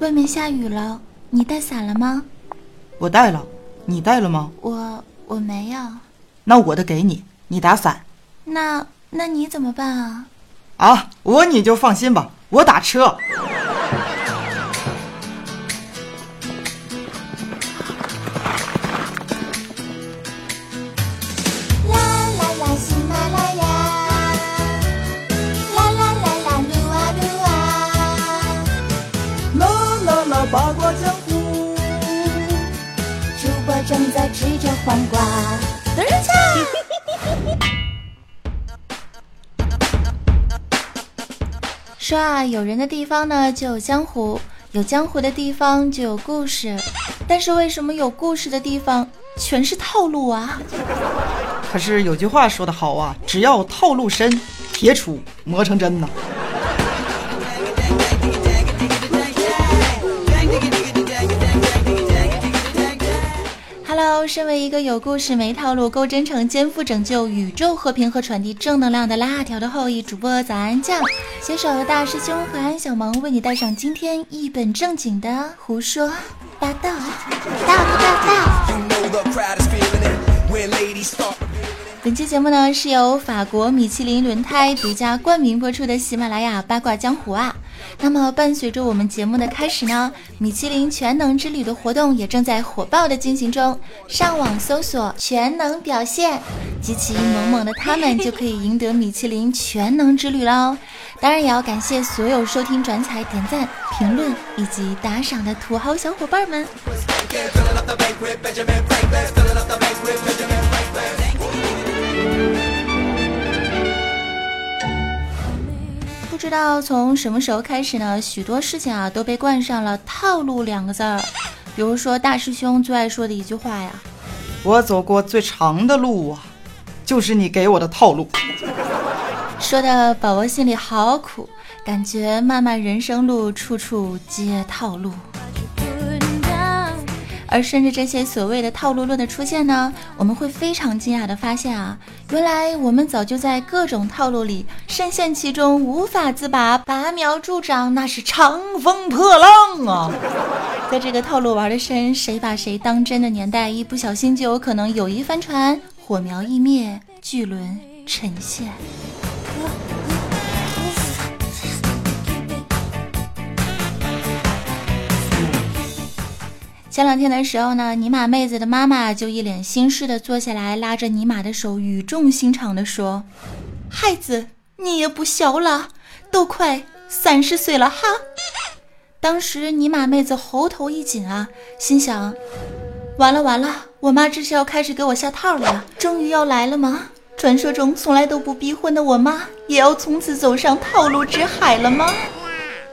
外面下雨了，你带伞了吗？我带了，你带了吗？我我没有。那我的给你，你打伞。那那你怎么办啊？啊，我你就放心吧，我打车。在吃着黄瓜。嘚儿恰！说啊，有人的地方呢就有江湖，有江湖的地方就有故事。但是为什么有故事的地方全是套路啊？可是有句话说得好啊，只要套路深，铁杵磨成针呐。Hello，身为一个有故事、没套路、够真诚、肩负拯救宇宙和平和传递正能量的辣条的后裔主播早安酱，携手大师兄和安小萌，为你带上今天一本正经的胡说八道。大不大大？You know the crowd is feeling it when ladies start. 本期节目呢是由法国米其林轮胎独家冠名播出的喜马拉雅八卦江湖啊。那么伴随着我们节目的开始呢，米其林全能之旅的活动也正在火爆的进行中。上网搜索“全能表现”，集齐萌萌的他们就可以赢得米其林全能之旅喽。当然也要感谢所有收听转采、点赞、评论以及打赏的土豪小伙伴们。知道从什么时候开始呢，许多事情啊都被冠上了“套路”两个字儿。比如说大师兄最爱说的一句话呀，我走过最长的路啊，就是你给我的套路。说的宝宝心里好苦，感觉漫漫人生路，处处皆套路。而顺着这些所谓的套路论的出现呢，我们会非常惊讶的发现啊，原来我们早就在各种套路里深陷其中，无法自拔，拔苗助长，那是长风破浪啊！在这个套路玩的深，谁把谁当真的年代，一不小心就有可能友谊翻船，火苗一灭，巨轮沉陷。前两天的时候呢，尼玛妹子的妈妈就一脸心事的坐下来，拉着尼玛的手，语重心长的说：“孩子，你也不小了，都快三十岁了哈。”当时尼玛妹子喉头一紧啊，心想：完了完了，我妈这是要开始给我下套了！终于要来了吗？传说中从来都不逼婚的我妈，也要从此走上套路之海了吗？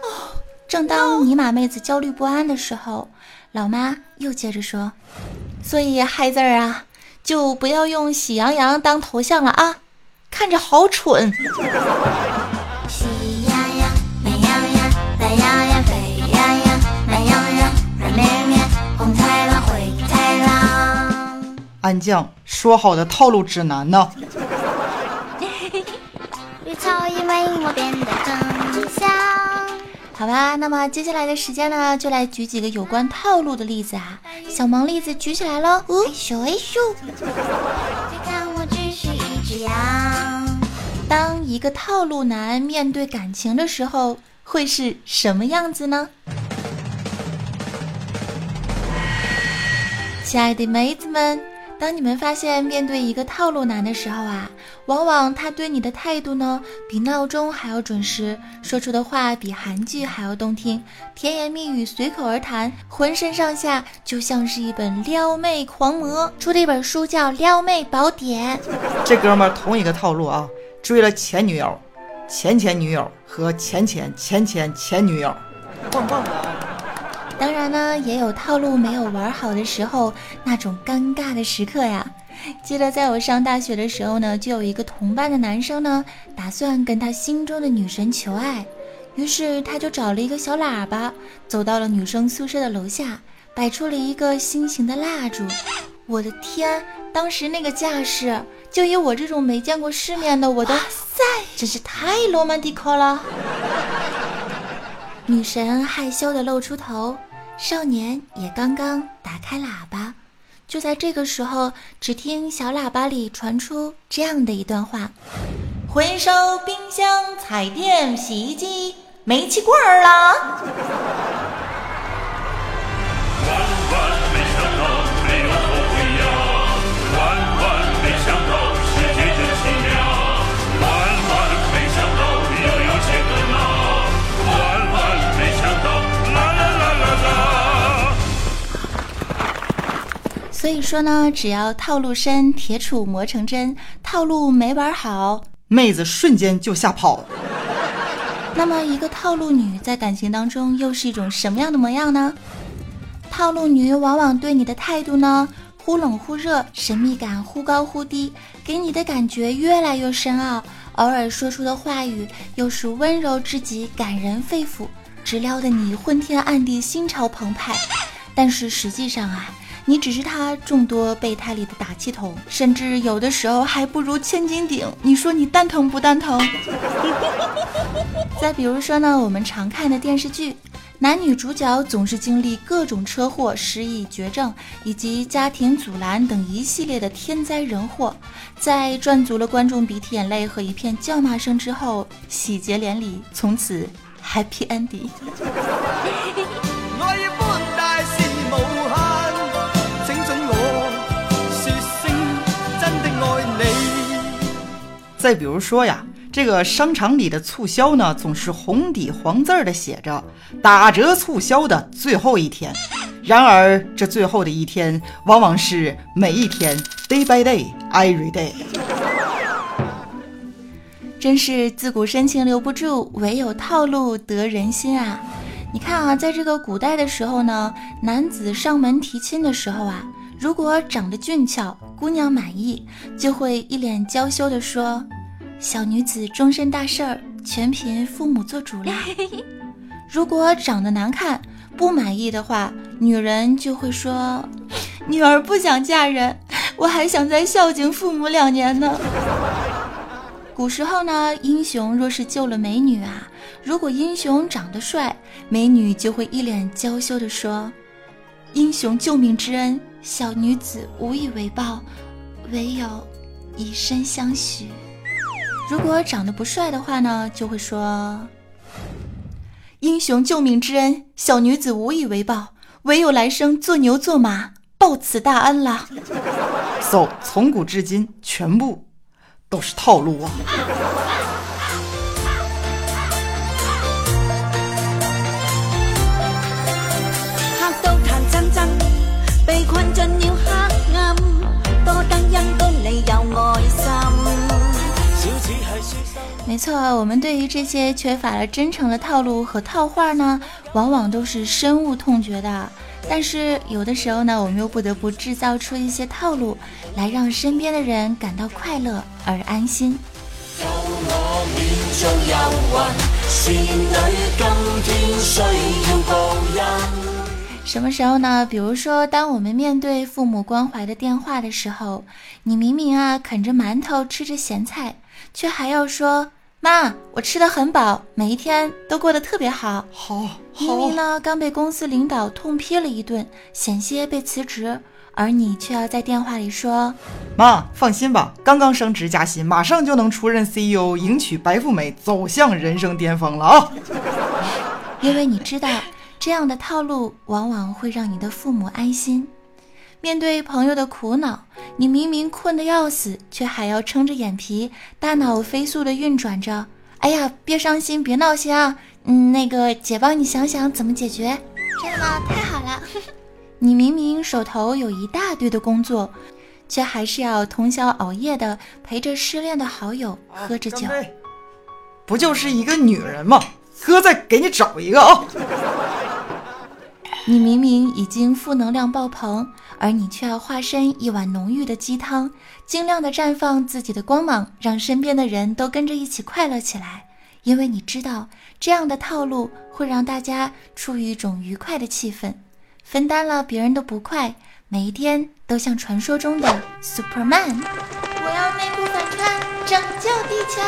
哦，正当尼玛妹子焦虑不安的时候，老妈又接着说：“所以孩子儿啊，就不要用喜羊羊当头像了啊，看着好蠢。”喜羊羊、美羊羊、懒羊羊、沸羊羊、慢羊羊、软绵绵、红太狼、灰太狼。安酱说好的套路指南呢？绿草因为我变得更香。好吧，那么接下来的时间呢，就来举几个有关套路的例子啊。小萌例子举起来喽，哦，咻哎咻。别看我只是一只羊。当一个套路男面对感情的时候，会是什么样子呢？亲爱的妹子们，当你们发现面对一个套路男的时候啊，往往他对你的态度呢，比闹钟还要准时，说出的话比韩剧还要动听，甜言蜜语随口而谈，浑身上下就像是一本撩妹狂魔出的一本书，叫《撩妹宝典》。这哥们儿同一个套路啊，追了前女友、前前女友和前前前前前女友，棒棒的啊！当然呢，也有套路没有玩好的时候，那种尴尬的时刻呀。记得在我上大学的时候呢，就有一个同班的男生呢，打算跟他心中的女神求爱，于是他就找了一个小喇叭，走到了女生宿舍的楼下，摆出了一个心形的蜡烛。我的天，当时那个架势，就以我这种没见过世面的，我都塞，真是太罗曼蒂克了。女神害羞的露出头，少年也刚刚打开喇叭。就在这个时候，只听小喇叭里传出这样的一段话：“回收冰箱、彩电、洗衣机，煤气罐儿啦！”以说呢，只要套路深，铁杵磨成针，套路没玩好，妹子瞬间就吓跑了。那么一个套路女在感情当中又是一种什么样的模样呢？套路女往往对你的态度呢，忽冷忽热，神秘感忽高忽低，给你的感觉越来越深奥。偶尔说出的话语又是温柔至极，感人肺腑，直撩得你昏天暗地，心潮澎湃。但是实际上啊，你只是他众多备胎里的打气筒，甚至有的时候还不如千斤顶。你说你蛋疼不蛋疼？再比如说呢，我们常看的电视剧。男女主角总是经历各种车祸、失忆、绝症以及家庭阻拦等一系列的天灾人祸，在赚足了观众鼻涕眼泪和一片叫骂声之后，喜结连理，从此 happy ending。再比如说呀，这个商场里的促销呢，总是红底黄字兒的写着“打折促销的最后一天”。然而，这最后的一天，往往是每一天，day by day，every day。真是自古深情留不住，唯有套路得人心啊！你看啊，在这个古代的时候呢，男子上门提亲的时候啊，如果长得俊俏，姑娘满意，就会一脸娇羞地说：“小女子终身大事儿，全凭父母做主啦。” 如果长得难看，不满意的话，女人就会说：“女儿不想嫁人，我还想再孝敬父母两年呢。”古时候呢，英雄若是救了美女啊，如果英雄长得帅，美女就会一脸娇羞地说：“英雄救命之恩，小女子无以为报，唯有以身相许。”如果长得不帅的话呢，就会说：“英雄救命之恩，小女子无以为报，唯有来生做牛做马报此大恩了。So，从古至今，全部都是套路啊！困進了黑暗，多得恩公你有愛心。小子係書生。沒錯，我們對於這些缺乏了真誠的套路和套話呢，往往都是深惡痛絕的。但是有的時候呢，我們又不得不製造出一些套路，來讓身邊的人感到快樂而安心。有我免遭憂鬱，善女今天需要報恩。什么时候呢？比如说，当我们面对父母关怀的电话的时候，你明明啊啃着馒头吃着咸菜，却还要说：“妈，我吃得很饱，每一天都过得特别好。”好，明明，呢刚被公司领导痛批了一顿，险些被辞职，而你却要在电话里说：“妈，放心吧，刚刚升职加薪，马上就能出任 CEO，迎娶白富美，走向人生巅峰了啊！：“因为你知道，這樣的套路往往会让你的父母安心。”面对朋友的苦恼，你明明困得要死，却还要撑着眼皮，大脑飞速的运转着。哎呀，别伤心，别闹心啊！嗯，那个姐帮你想想怎么解决。真的吗？太好了！你明明手头有一大堆的工作，却还是要通宵熬夜的陪着失恋的好友喝着酒不就是一个女人吗？哥再给你找一个啊！你明明已经负能量爆棚，而你却要化身一碗浓郁的鸡汤，尽量的绽放自己的光芒，让身边的人都跟着一起快乐起来。因为你知道，这样的套路会让大家处于一种愉快的气氛，分担了别人的不快，每一天都像传说中的 Superman。我要内部反串，拯救地球。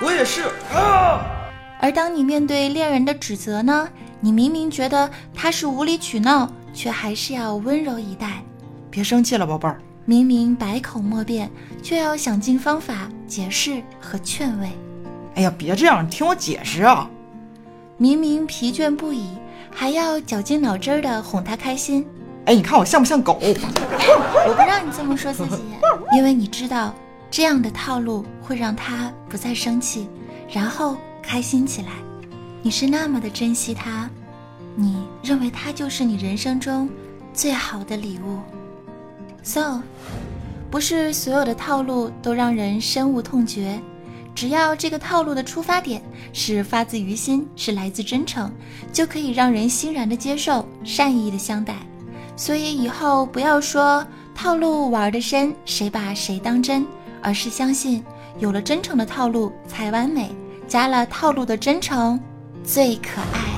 我也是啊！而当你面对恋人的指责呢，你明明觉得他是无理取闹，却还是要温柔以待；别生气了，宝贝儿。明明百口莫辩，却要想尽方法解释和劝慰；哎呀，别这样，你听我解释啊！明明疲倦不已，还要绞尽脑汁的哄他开心。哎，你看我像不像狗？我不让你这么说自己，因为你知道这样的套路会让他不再生气，然后开心起来。你是那么的珍惜他，你认为他就是你人生中最好的礼物。So，不是所有的套路都让人深恶痛绝，只要这个套路的出发点是发自于心，是来自真诚，就可以让人欣然的接受，善意的相待。所以以后不要说套路玩得深，谁把谁当真，而是相信有了真诚的套路才完美，加了套路的真诚最可爱。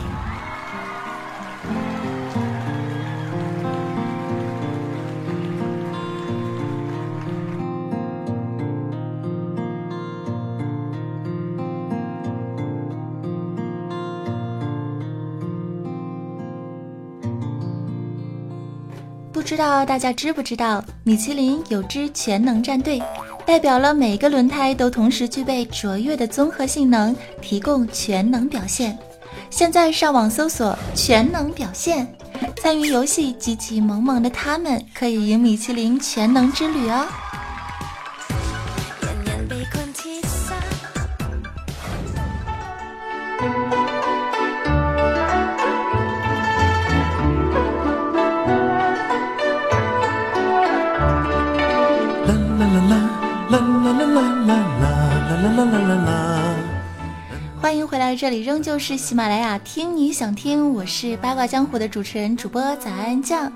不知道大家知不知道，米其林有支全能战队，代表了每个轮胎都同时具备卓越的综合性能，提供全能表现。现在上网搜索“全能表现”，参与游戏，激起萌萌的他们，可以赢米其林全能之旅哦。啦啦啦啦啦啦啦啦啦啦啦。欢迎回来，这里仍旧是喜马拉雅，听你想听，我是八卦江湖的主持人主播早安酱。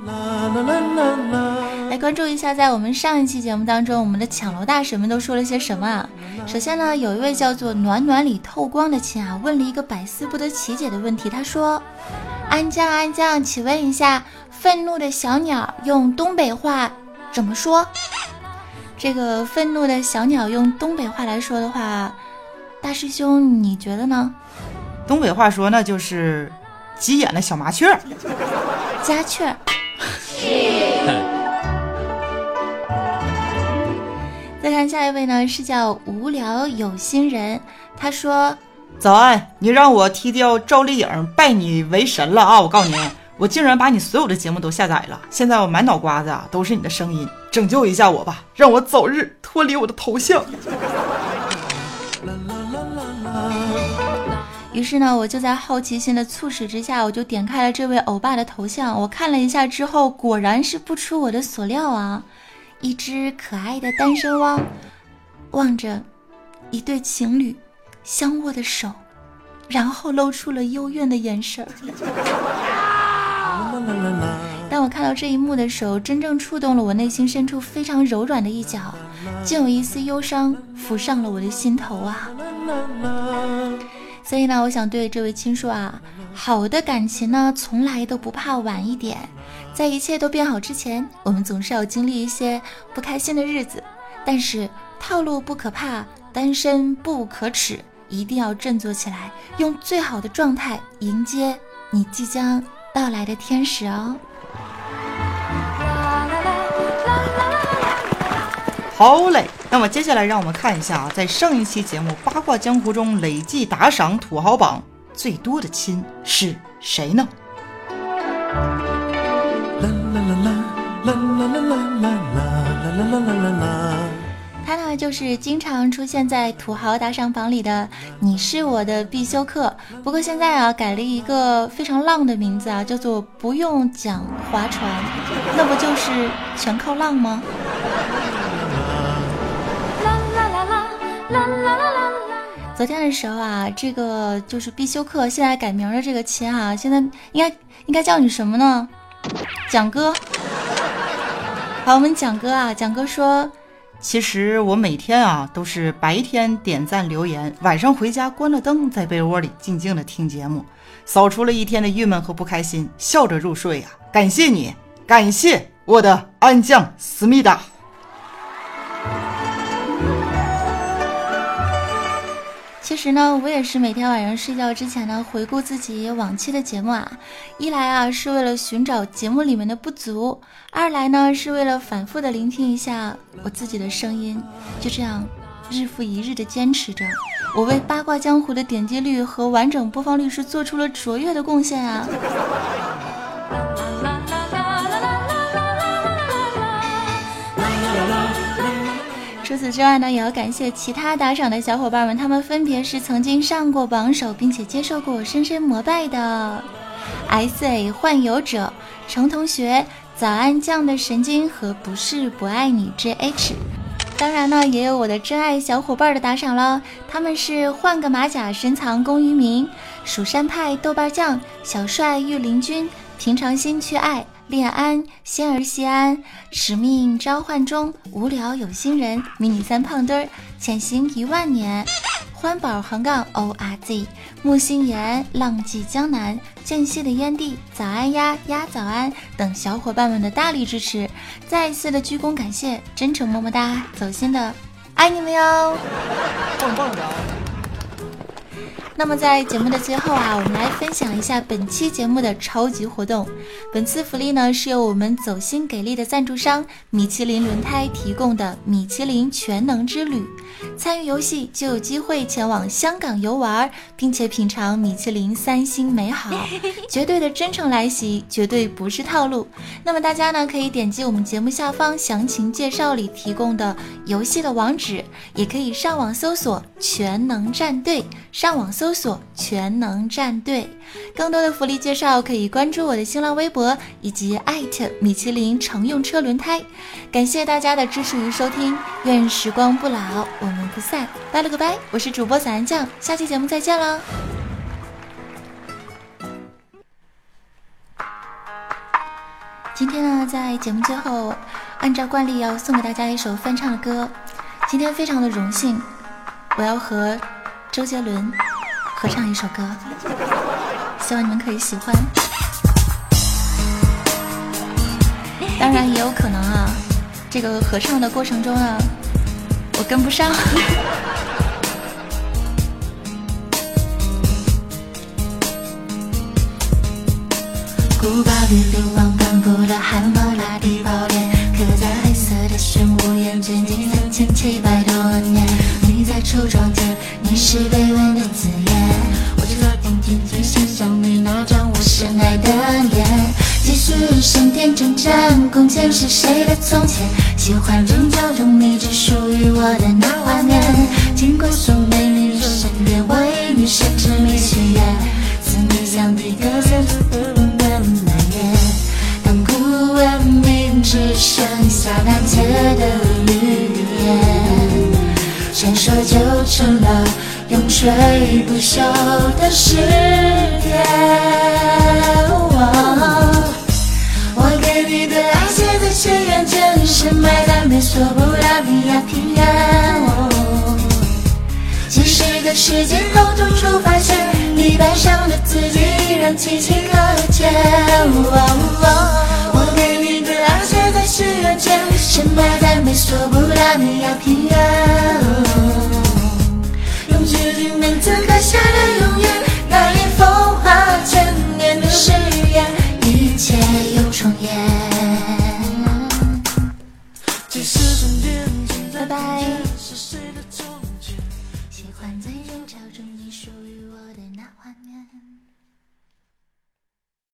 来关注一下，在我们上一期节目当中，我们的抢楼大神们都说了些什么啊？首先呢，有一位叫做暖暖里透光的亲啊，问了一个百思不得其解的问题，他说：“安酱安酱，请问一下，愤怒的小鸟用东北话怎么说？”这个愤怒的小鸟用东北话来说的话，大师兄你觉得呢？东北话说那就是急眼的小麻雀儿。家雀儿。再看下一位呢，是叫无聊有心人，他说早安，你让我踢掉赵丽颖，拜你为神了啊！我告诉你，我竟然把你所有的节目都下载了，现在我满脑瓜子啊都是你的声音，拯救一下我吧，让我早日脱离我的头像。于是呢，我就在好奇心的促使之下，我就点开了这位欧巴的头像。我看了一下之后，果然是不出我的所料啊！一只可爱的单身汪，望着一对情侣相握的手，然后露出了幽怨的眼神儿。当我看到这一幕的时候，真正触动了我内心深处非常柔软的一角，竟有一丝忧伤浮上了我的心头啊！所以呢，我想对这位亲说啊，好的感情呢，从来都不怕晚一点。在一切都变好之前，我们总是要经历一些不开心的日子。但是套路不可怕，单身不可耻，一定要振作起来，用最好的状态迎接你即将到来的天使哦。好嘞，那么接下来让我们看一下啊，在上一期节目八卦江湖中累计打赏土豪榜最多的亲是谁呢？啦啦啦啦啦啦啦。就是经常出现在土豪打赏榜里的“你是我的必修课”。不过现在啊，改了一个非常浪的名字啊，叫做“不用讲划船”，那不就是全靠浪吗？啦啦啦啦啦啦啦啦昨天的时候啊，这个就是必修课，现在改名的这个亲啊，现在应该应该叫你什么呢？蒋哥。好，我们蒋哥啊，蒋哥说。其实我每天啊都是白天点赞留言，晚上回家关了灯，在被窝里静静的听节目，扫除了一天的郁闷和不开心，笑着入睡呀、感谢你，感谢我的安酱思密达。其实呢，我也是每天晚上睡觉之前呢，回顾自己往期的节目啊。一来啊，是为了寻找节目里面的不足；二来呢，是为了反复的聆听一下我自己的声音。就这样，日复一日的坚持着，我为八卦江湖的点击率和完整播放率是做出了卓越的贡献啊！除此之外呢，也要感谢其他打赏的小伙伴们，他们分别是曾经上过榜首，并且接受过我深深膜拜的 S A 幻游者、程同学、早安酱的神经和不是不爱你 J H。当然呢，也有我的真爱小伙伴的打赏了，他们是换个马甲深藏功于名、蜀山派豆瓣酱、小帅御林军、平常心去爱。恋安，仙儿西安，使命召唤中，无聊有心人，迷你三胖墩儿，潜行一万年，欢宝横杠 O R Z，木心言，浪迹江南，间隙的烟蒂，早安呀呀早安等小伙伴们的大力支持，再一次的鞠躬感谢，真诚么么哒，走心的爱你们哟，棒棒的。那么在节目的最后啊，我们来分享一下本期节目的超级活动。本次福利呢是由我们走心给力的赞助商米其林轮胎提供的米其林全能之旅。参与游戏就有机会前往香港游玩，并且品尝米其林三星美好，绝对的真诚来袭，绝对不是套路。那么大家呢可以点击我们节目下方详情介绍里提供的游戏的网址，也可以上网搜索“全能战队”，上网搜搜索“全能战队”。更多的福利介绍可以关注我的新浪微博以及艾特米其林乘用车轮胎。感谢大家的支持与收听，愿时光不老，我们不散，拜了个拜！我是主播散安酱，下期节目再见喽。今天呢，在节目最后，按照惯例要送给大家一首翻唱的歌。今天非常的荣幸，我要和周杰伦合唱一首歌，希望你们可以喜欢。当然也有可能啊，这个合唱的过程中呢，我跟不上。古巴比流亡斑驳的汉谟拉比宝典，刻在黑色的玄武岩，卷进三千七百多年。你在橱窗前，你是卑继续神殿征战，弓箭是谁的从前？喜欢征角中你只属于我的那画面。经过送美女的身边，我与你甚至没许愿。思念像第个人的蔓延，当古文明只剩下难解的语言，传说就成了永垂不朽的诗篇。美索不达米亚平原，几十个世纪后，独处发现地板上的字迹依然清晰可见。我给你的爱写在十月前，深埋在美索不达米亚平原，用楔形文字刻下了永远。那年风化千年的誓言，一切又重演。